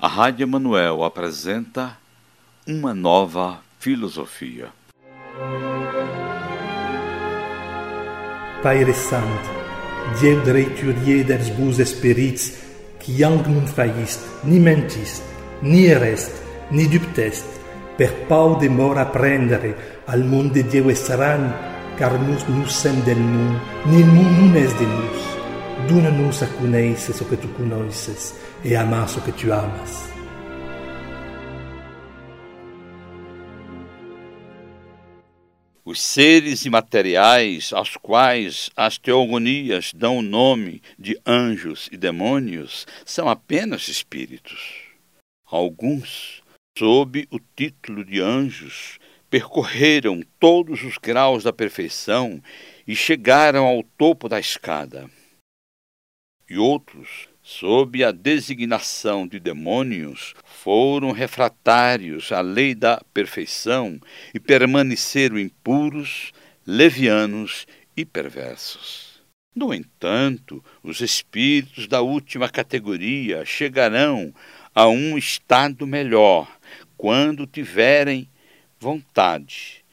A Rádio Emanuel apresenta uma nova filosofia. Pai Santo, Dieu dreiturier des bons espíritos, que yang non failliste, ni mentiste, ni ereste, ni dubteste, per pau de mort apprendere al monde de Dieu estranho, car nous nous sommes del mundo, ni il mundo es de nous. Dona-nos a conhecer o que tu conheces e amar o que tu amas. Os seres imateriais aos quais as teogonias dão o nome de anjos e demônios são apenas espíritos. Alguns, sob o título de anjos, percorreram todos os graus da perfeição e chegaram ao topo da escada. E outros, sob a designação de demônios, foram refratários à lei da perfeição e permaneceram impuros, levianos e perversos. No entanto, os espíritos da última categoria chegarão a um estado melhor quando tiverem vontade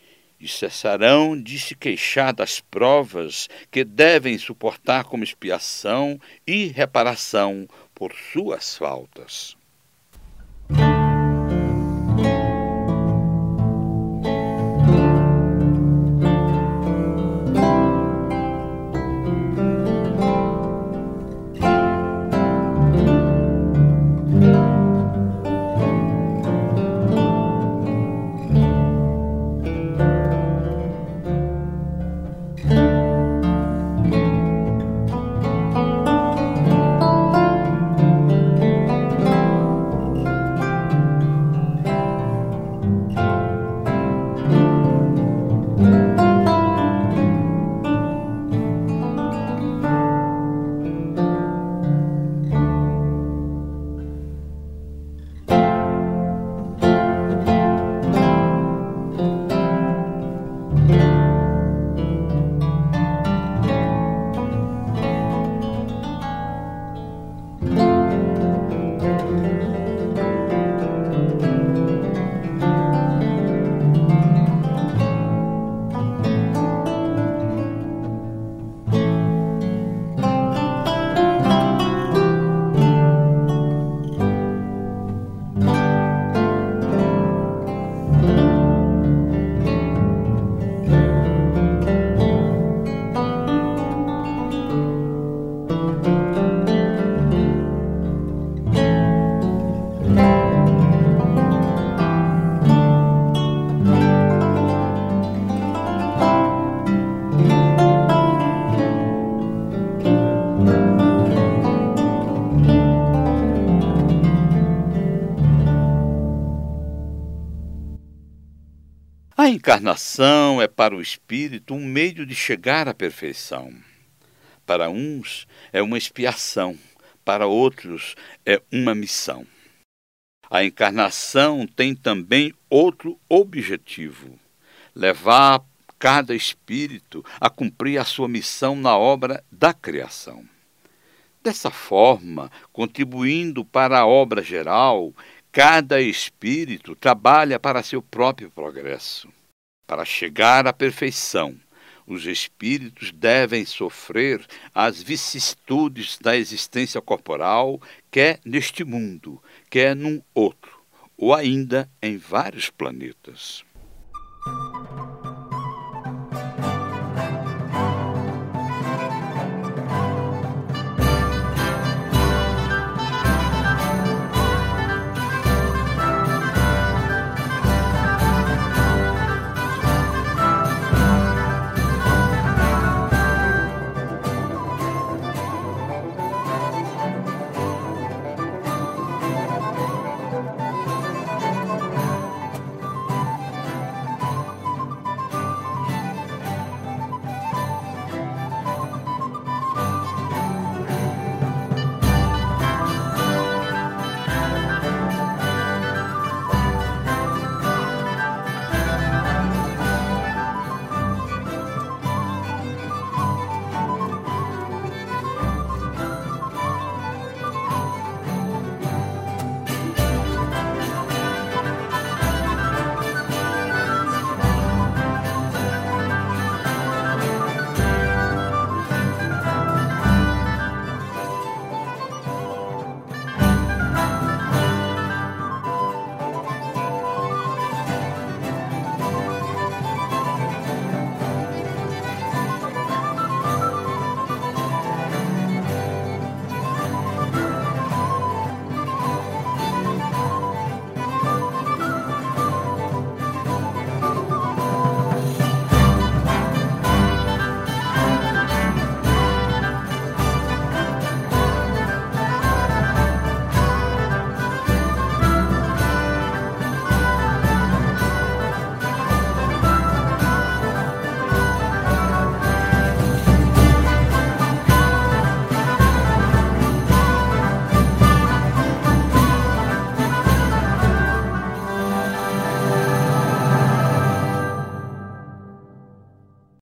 e cessarão de se queixar das provas que devem suportar como expiação e reparação por suas faltas. A encarnação é para o espírito um meio de chegar à perfeição. Para uns é uma expiação, para outros é uma missão. A encarnação tem também outro objetivo: levar cada espírito a cumprir a sua missão na obra da criação. Dessa forma, contribuindo para a obra geral, cada espírito trabalha para seu próprio progresso. Para chegar à perfeição, os espíritos devem sofrer as vicissitudes da existência corporal, quer neste mundo, quer num outro, ou ainda em vários planetas.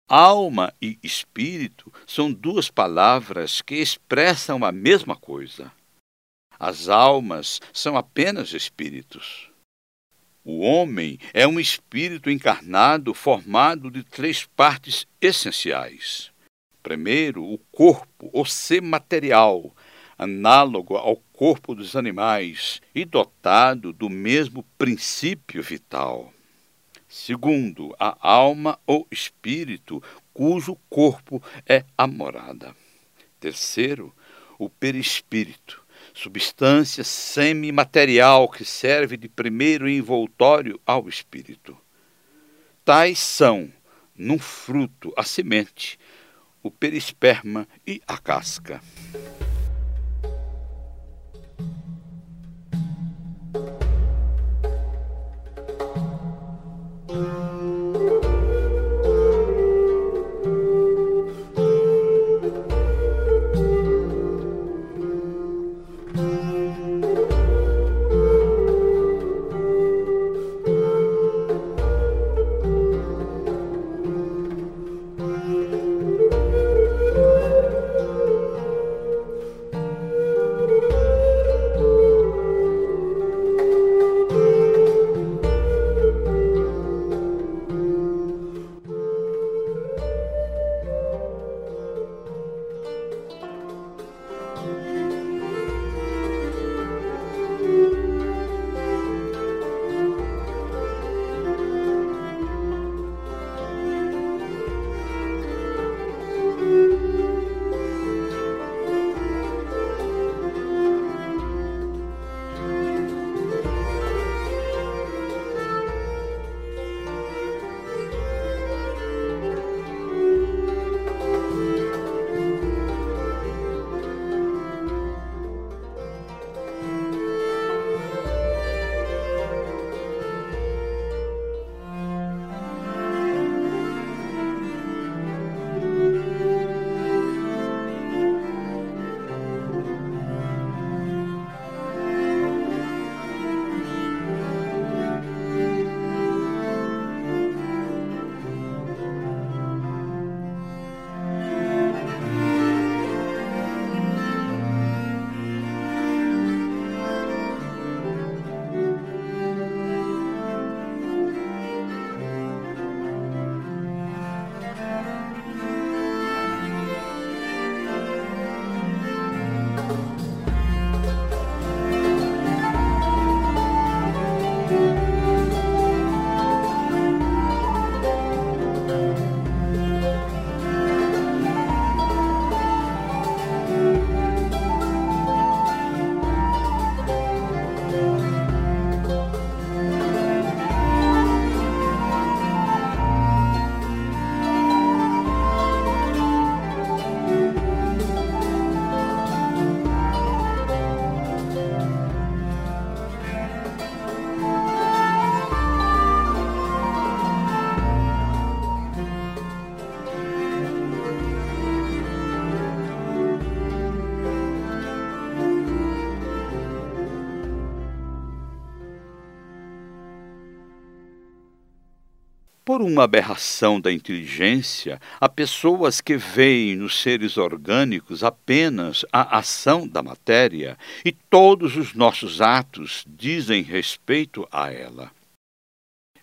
Alma e espírito são duas palavras que expressam a mesma coisa. As almas são apenas espíritos. O homem é um espírito encarnado formado de três partes essenciais. Primeiro, o corpo, o ser material, análogo ao corpo dos animais e dotado do mesmo princípio vital. Segundo, a alma ou espírito, cujo corpo é a morada. Terceiro, o perispírito, substância semimaterial que serve de primeiro envoltório ao espírito. Tais são, num fruto, a semente, o perisperma e a casca. Por uma aberração da inteligência, há pessoas que veem nos seres orgânicos apenas a ação da matéria e todos os nossos atos dizem respeito a ela.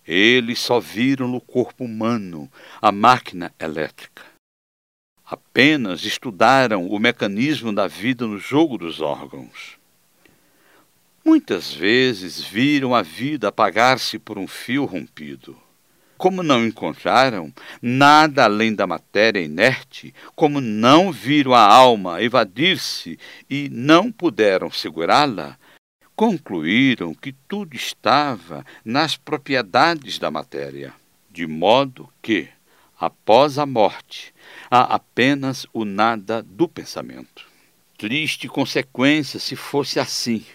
Eles só viram no corpo humano a máquina elétrica. Apenas estudaram o mecanismo da vida no jogo dos órgãos. Muitas vezes viram a vida apagar-se por um fio rompido. Como não encontraram nada além da matéria inerte, como não viram a alma evadir-se e não puderam segurá-la, concluíram que tudo estava nas propriedades da matéria, de modo que, após a morte, há apenas o nada do pensamento. Triste consequência se fosse assim,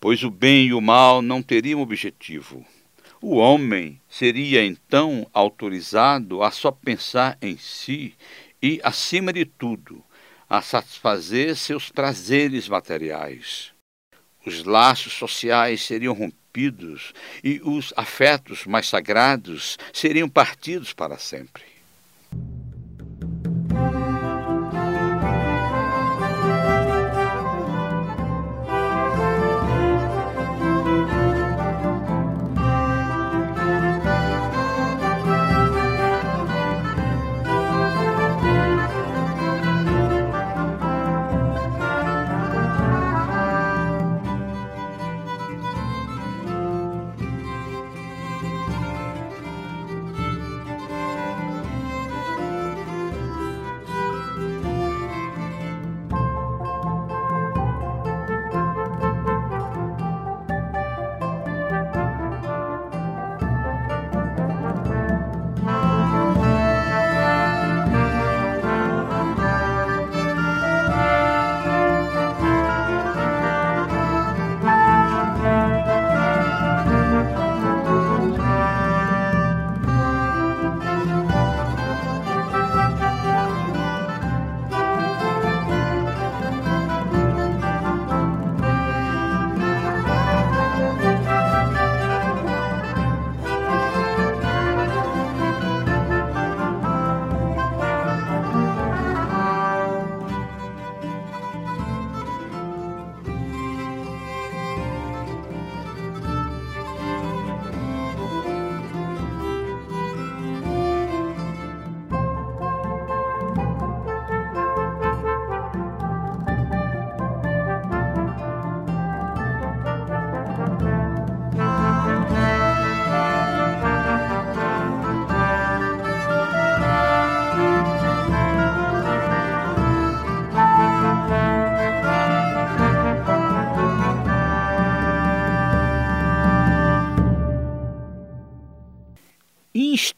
pois o bem e o mal não teriam objetivo. O homem seria então autorizado a só pensar em si e, acima de tudo, a satisfazer seus prazeres materiais. Os laços sociais seriam rompidos e os afetos mais sagrados seriam partidos para sempre.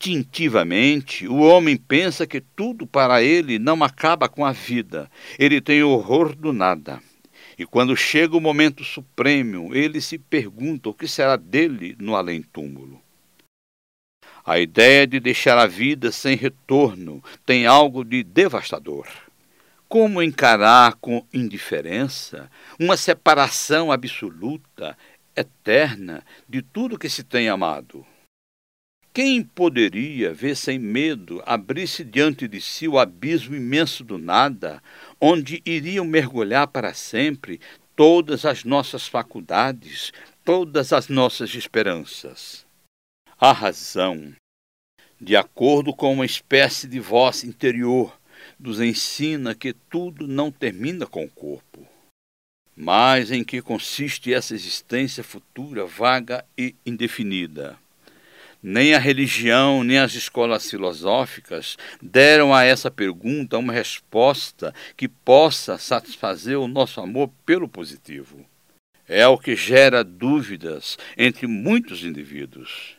Instintivamente, o homem pensa que tudo para ele não acaba com a vida. Ele tem horror do nada. E quando chega o momento supremo, ele se pergunta o que será dele no além-túmulo. A ideia de deixar a vida sem retorno tem algo de devastador. Como encarar com indiferença uma separação absoluta, eterna, de tudo que se tem amado? Quem poderia ver sem medo abrir-se diante de si o abismo imenso do nada, onde iriam mergulhar para sempre todas as nossas faculdades, todas as nossas esperanças? A razão, de acordo com uma espécie de voz interior, nos ensina que tudo não termina com o corpo. Mas em que consiste essa existência futura, vaga e indefinida? Nem a religião, nem as escolas filosóficas deram a essa pergunta uma resposta que possa satisfazer o nosso amor pelo positivo. É o que gera dúvidas entre muitos indivíduos.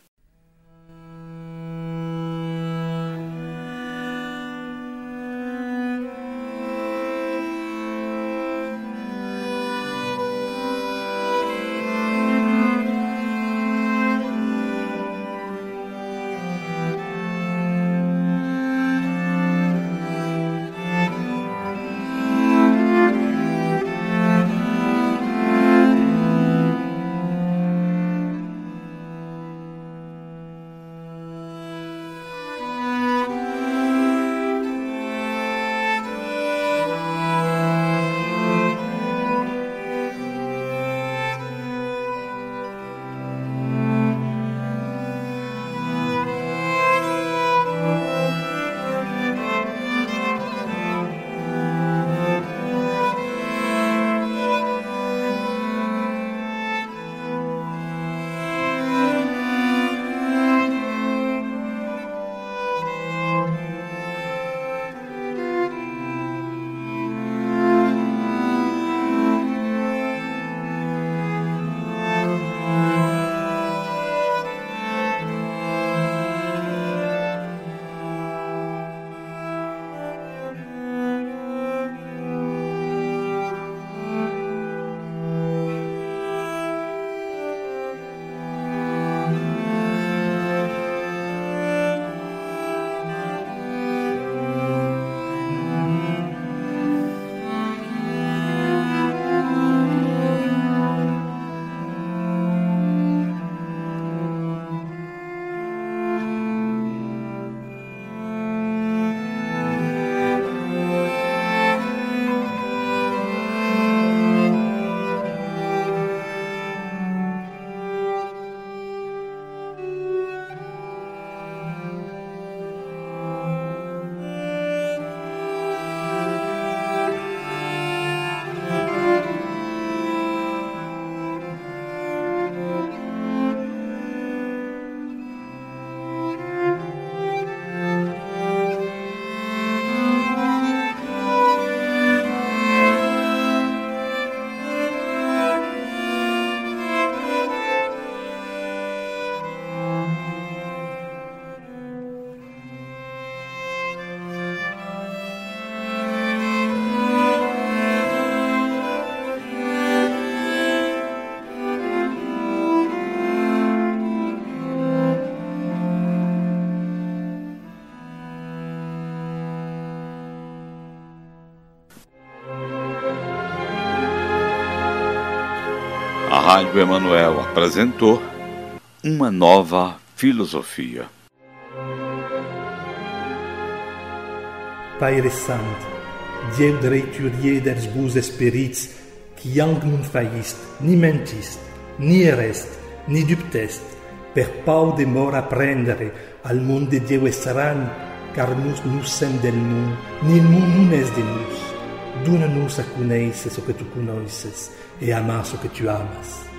Rádio Emanuel apresentou uma nova filosofia. Pai Santo, Dieu dreiturier des bus espirits, qui yang nun faillist, ni mentist, ni erest, ni dubtest, per pau de mort apprendere al monde de Dieu estran, car nous nous sem del monde, ni nous nun es de nous. Dona-nos a conhecer o que tu conheces e amar o que tu amas.